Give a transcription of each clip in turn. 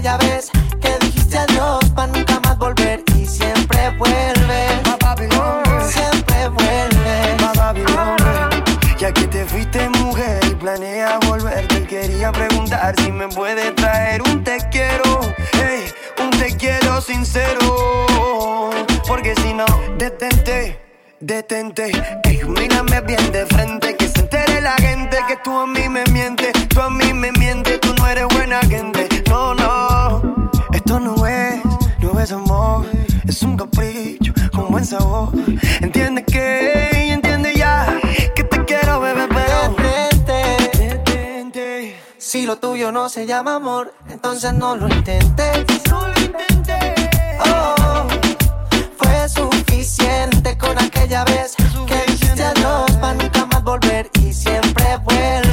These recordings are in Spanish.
aquella vez que dijiste adiós para nunca más volver y siempre vuelve. Siempre vuelve. Ya que te fuiste mujer y planeas volver, te quería preguntar si me puedes traer un te quiero, hey, un te quiero sincero. Porque si no, detente, detente, ey, mírame bien de frente, que se entere la gente que tú a mí me mientes, tú a mí me mientes, tú no eres buena gente. Es amor, es un capricho con buen sabor. Entiende que, entiende ya, que te quiero, bebé, pero. Si lo tuyo no se llama amor, entonces no lo intentes. No lo intenté. Oh, fue suficiente con aquella vez que dijiste adiós para nunca más volver y siempre vuelve.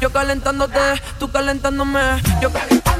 Yo calentándote, tú calentándome. Yo calentándote,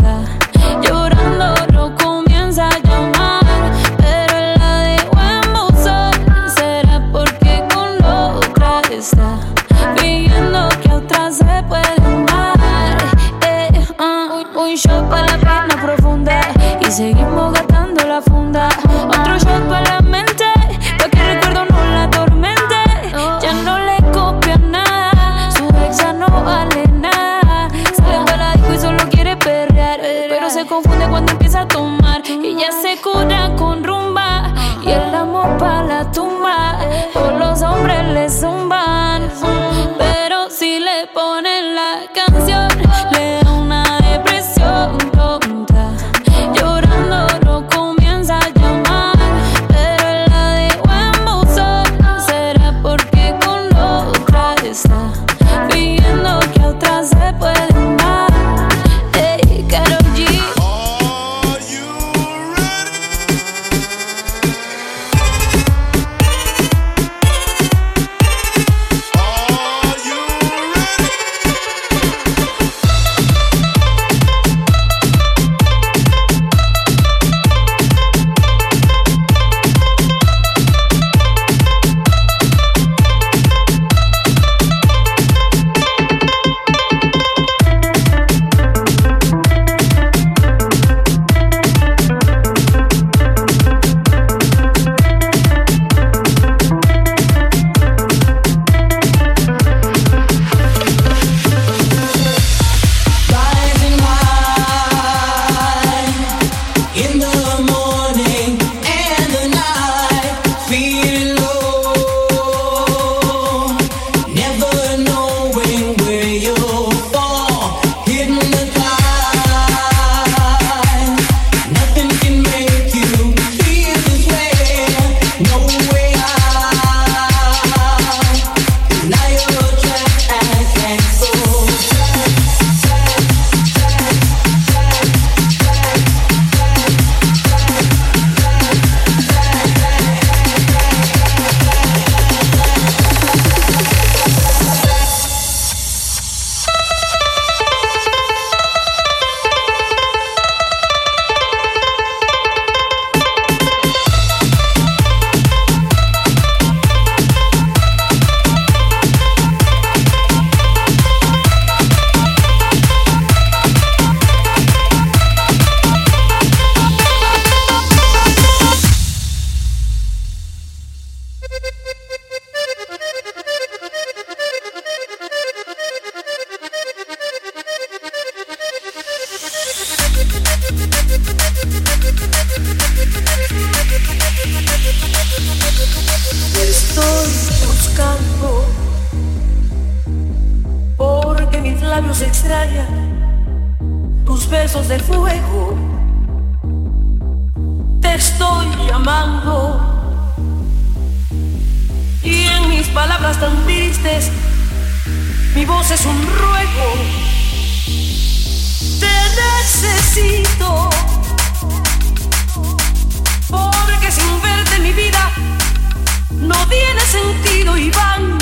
No tiene sentido y van,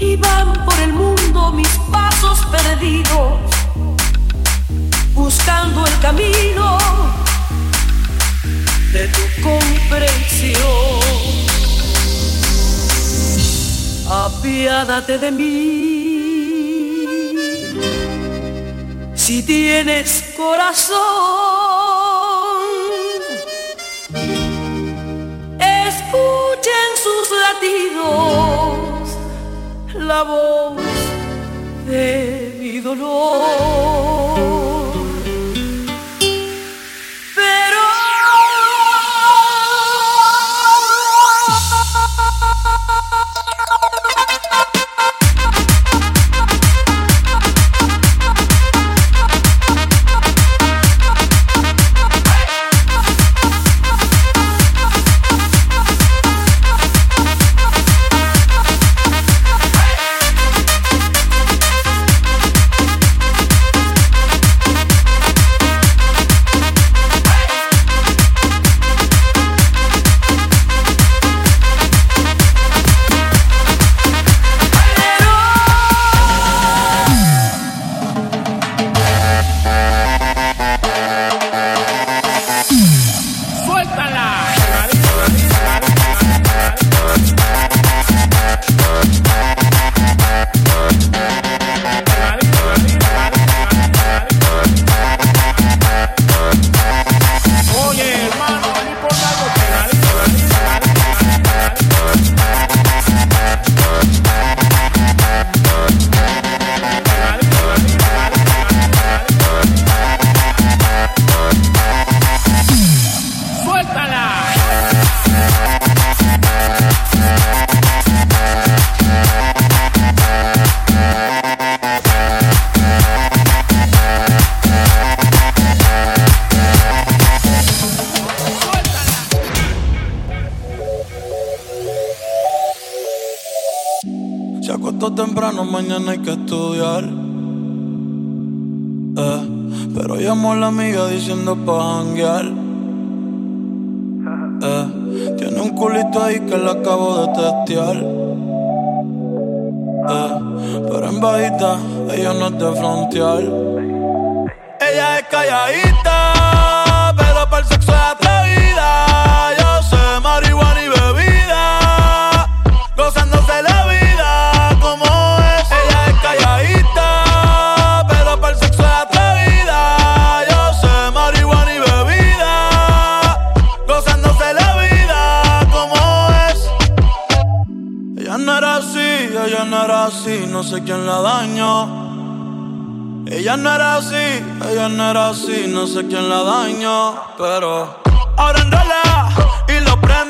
y van por el mundo mis pasos perdidos, buscando el camino de tu comprensión. Apiádate de mí, si tienes corazón. La voz de mi dolor. Amiga diciendo pa' janguear. Eh, tiene un culito ahí que le acabo de testear. Eh, pero en bajita, ella no es de frontear. Ella es calladita, pero para el sexo es atrevida. Yo sé marihuana y bebida, no sé quién la dañó. Ella no era así, ella no era así, no sé quién la dañó, pero ahora y lo prende,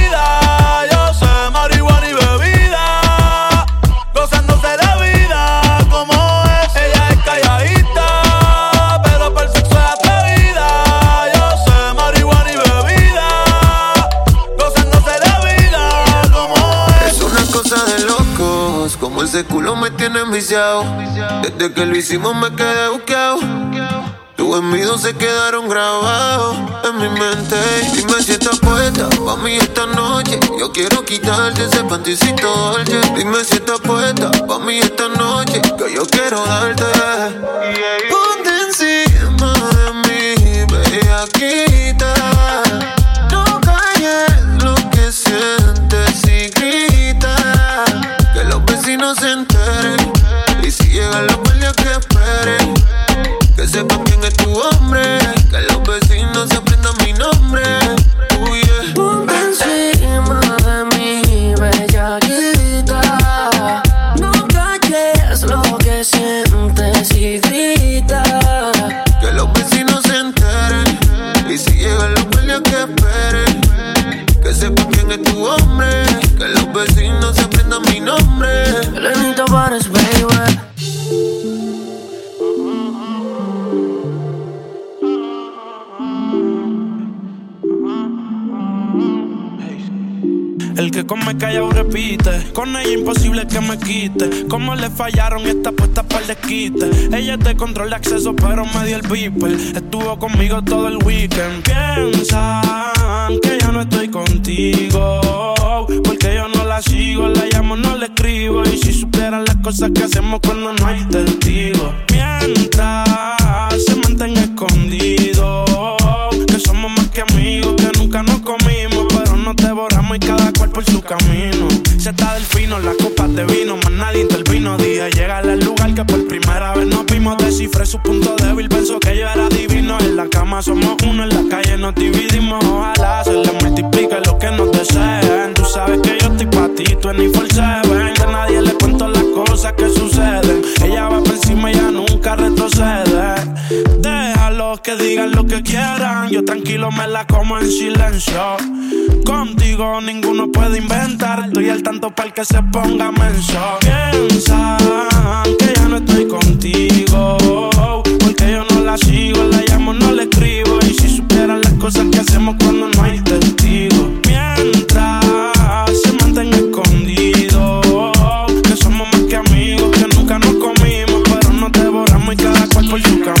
Culo me tiene enviciado. Desde que lo hicimos me quedé buqueado. Tu tus envidios se quedaron grabados en mi mente. Dime si estás puesta pa' mí esta noche. Yo quiero quitarte ese panticito dolce. Dime si estás puesta pa' mí esta noche. Que yo quiero darte. Ponte encima de mí, bellaquita. No calles lo que sientes los vecinos se enteren. Y si llegan los guardias que esperen. Que sepan quién es tu hombre. Que los vecinos se aprendan mi nombre. Yeah. Ponte encima de mí, bellaquita. No calles lo que sientes y grita. Que los vecinos se enteren. Y si llegan los guardias que esperen. Que sepan quién es tu hombre. Que los vecinos se aprendan mi nombre. Baby. El que come callado repite. Con ella imposible que me quite. Como le fallaron esta puesta para el desquite. Ella es de control de acceso, pero me dio el beeper. Estuvo conmigo todo el weekend. Piensan que yo no estoy contigo. Porque yo no sigo, la llamo, no la escribo. Y si supieran las cosas que hacemos cuando no hay testigos. Mientras se mantenga escondido. Que somos más que amigos, que nunca nos comimos. Pero nos devoramos y cada cual por su camino. Se está del fino, las copas de vino, más nadie intervino. Dije, llega al lugar que por primera vez nos vimos. Descifré su punto débil, pensó que yo era divino. En la cama somos tú ni for seven. Que a nadie le cuento las cosas que suceden. Ella va por encima y ya nunca retrocede. Déjalos que digan lo que quieran. Yo tranquilo me la como en silencio. Contigo ninguno puede inventar. Estoy al tanto para el que se ponga menso. Piensan que ya no estoy contigo. Porque yo no la sigo, la llamo, no la escribo. Y si supieran las cosas que hacemos cuando no hay cada cual por